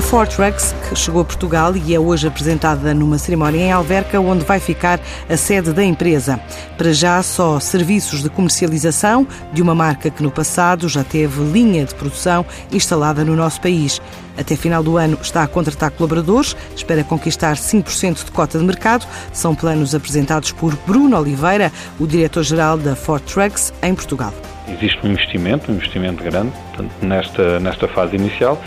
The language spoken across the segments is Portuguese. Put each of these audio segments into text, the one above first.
A Ford Trucks, que chegou a Portugal e é hoje apresentada numa cerimónia em Alverca, onde vai ficar a sede da empresa. Para já, só serviços de comercialização de uma marca que no passado já teve linha de produção instalada no nosso país. Até final do ano está a contratar colaboradores, espera conquistar 5% de cota de mercado. São planos apresentados por Bruno Oliveira, o diretor-geral da Ford Trucks em Portugal. Existe um investimento, um investimento grande, nesta, nesta fase inicial,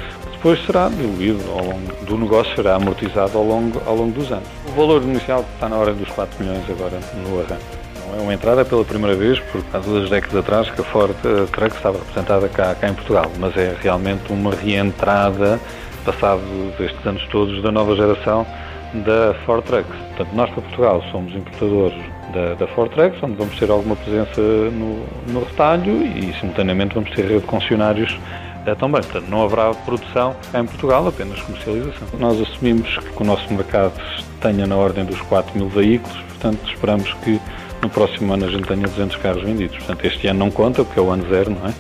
depois será diluído ao longo do negócio, será amortizado ao longo, ao longo dos anos. O valor inicial está na hora dos 4 milhões agora no arranque. Não é uma entrada pela primeira vez, porque há duas décadas atrás que a Ford Truck estava representada cá, cá em Portugal, mas é realmente uma reentrada, passado estes anos todos, da nova geração da Ford Trucks. Portanto, nós para Portugal somos importadores da, da Ford Trucks, onde vamos ter alguma presença no, no retalho e simultaneamente vamos ter rede de concessionários também. Portanto, não haverá produção em Portugal, apenas comercialização. Nós assumimos que o nosso mercado tenha na ordem dos 4 mil veículos, portanto, esperamos que no próximo ano a gente tenha 200 carros vendidos. Portanto, este ano não conta, porque é o ano zero, não é?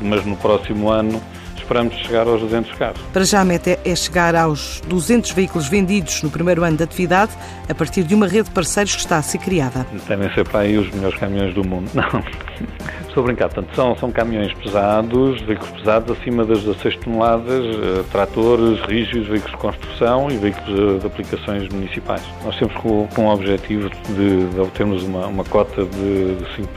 Mas no próximo ano esperamos chegar aos 200 carros. Para já a meta é chegar aos 200 veículos vendidos no primeiro ano de atividade, a partir de uma rede de parceiros que está a ser criada. Devem ser para aí os melhores caminhões do mundo. Não, estou a brincar. Portanto, são, são caminhões pesados, veículos pesados acima das 16 toneladas, uh, tratores, rígidos, veículos de construção e veículos uh, de aplicações municipais. Nós temos com, com o objetivo de, de obtermos uma, uma cota de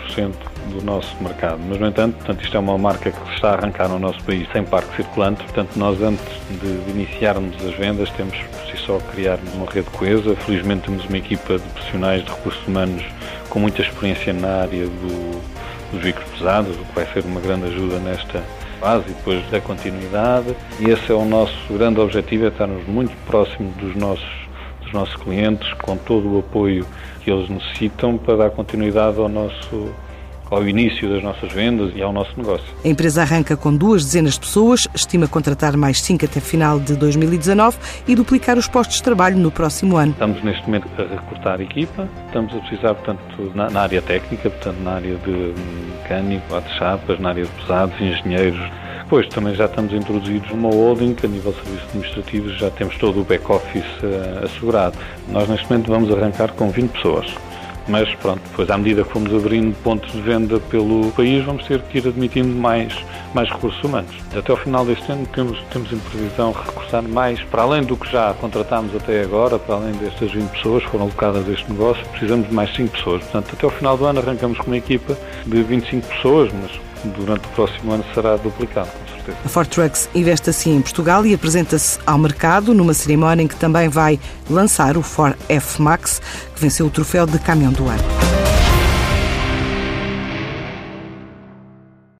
5% do nosso mercado. Mas, no entanto, portanto, isto é uma marca que está a arrancar no nosso país sem parque circulante, portanto, nós antes de iniciarmos as vendas temos por si só criarmos uma rede coesa. Felizmente temos uma equipa de profissionais de recursos humanos com muita experiência na área do, dos veículos pesados, o que vai ser uma grande ajuda nesta fase e depois da continuidade. E esse é o nosso grande objetivo, é estarmos muito próximos dos nossos dos nossos clientes, com todo o apoio que eles necessitam para dar continuidade ao nosso ao início das nossas vendas e ao nosso negócio. A empresa arranca com duas dezenas de pessoas, estima contratar mais cinco até final de 2019 e duplicar os postos de trabalho no próximo ano. Estamos neste momento a recrutar a equipa, estamos a precisar, portanto, na, na área técnica, portanto, na área de mecânico, de chapas, na área de pesados, engenheiros, depois também já estamos introduzidos numa holding, a nível de serviços administrativos já temos todo o back-office uh, assegurado. Nós neste momento vamos arrancar com 20 pessoas. Mas pronto, depois à medida que fomos abrindo pontos de venda pelo país, vamos ter que ir admitindo mais, mais recursos humanos. Até ao final deste ano temos, temos em previsão recursar mais, para além do que já contratámos até agora, para além destas 20 pessoas que foram alocadas a este negócio, precisamos de mais 5 pessoas. Portanto, até ao final do ano arrancamos com uma equipa de 25 pessoas, mas durante o próximo ano será duplicado, A Ford Trucks investe assim em Portugal e apresenta-se ao mercado numa cerimónia em que também vai lançar o Ford F-Max, que venceu o troféu de caminhão do ano.